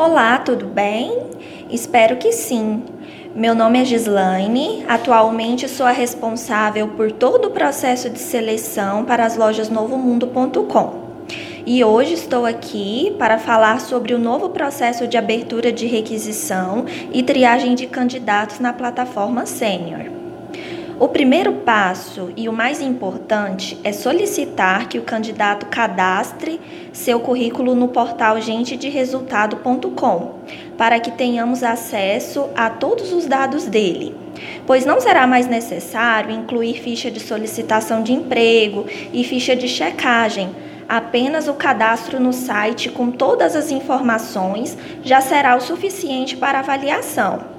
Olá, tudo bem? Espero que sim. Meu nome é Gislaine, atualmente sou a responsável por todo o processo de seleção para as lojas novomundo.com. E hoje estou aqui para falar sobre o novo processo de abertura de requisição e triagem de candidatos na plataforma Sênior. O primeiro passo e o mais importante é solicitar que o candidato cadastre seu currículo no portal gentederesultado.com, para que tenhamos acesso a todos os dados dele. Pois não será mais necessário incluir ficha de solicitação de emprego e ficha de checagem. Apenas o cadastro no site com todas as informações já será o suficiente para avaliação.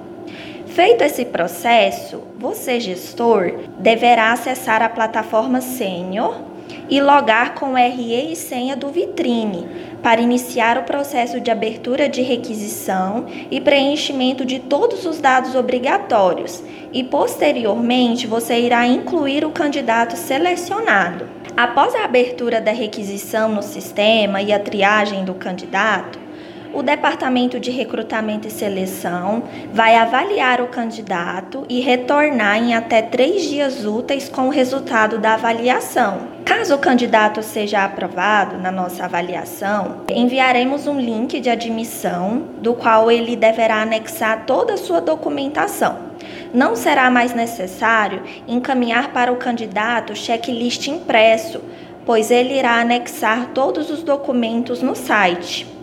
Feito esse processo, você, gestor, deverá acessar a plataforma Sênior e logar com RE e senha do Vitrine para iniciar o processo de abertura de requisição e preenchimento de todos os dados obrigatórios. E posteriormente, você irá incluir o candidato selecionado. Após a abertura da requisição no sistema e a triagem do candidato, o Departamento de Recrutamento e Seleção vai avaliar o candidato e retornar em até três dias úteis com o resultado da avaliação. Caso o candidato seja aprovado na nossa avaliação, enviaremos um link de admissão, do qual ele deverá anexar toda a sua documentação. Não será mais necessário encaminhar para o candidato checklist impresso, pois ele irá anexar todos os documentos no site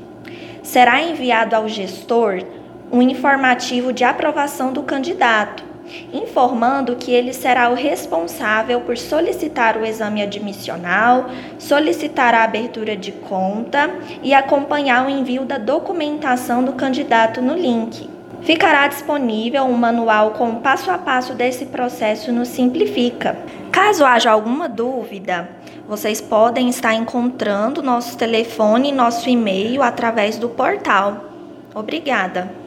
será enviado ao gestor um informativo de aprovação do candidato, informando que ele será o responsável por solicitar o exame admissional, solicitar a abertura de conta e acompanhar o envio da documentação do candidato no link. Ficará disponível um manual com o passo a passo desse processo no Simplifica. Caso haja alguma dúvida, vocês podem estar encontrando nosso telefone e nosso e-mail através do portal. Obrigada!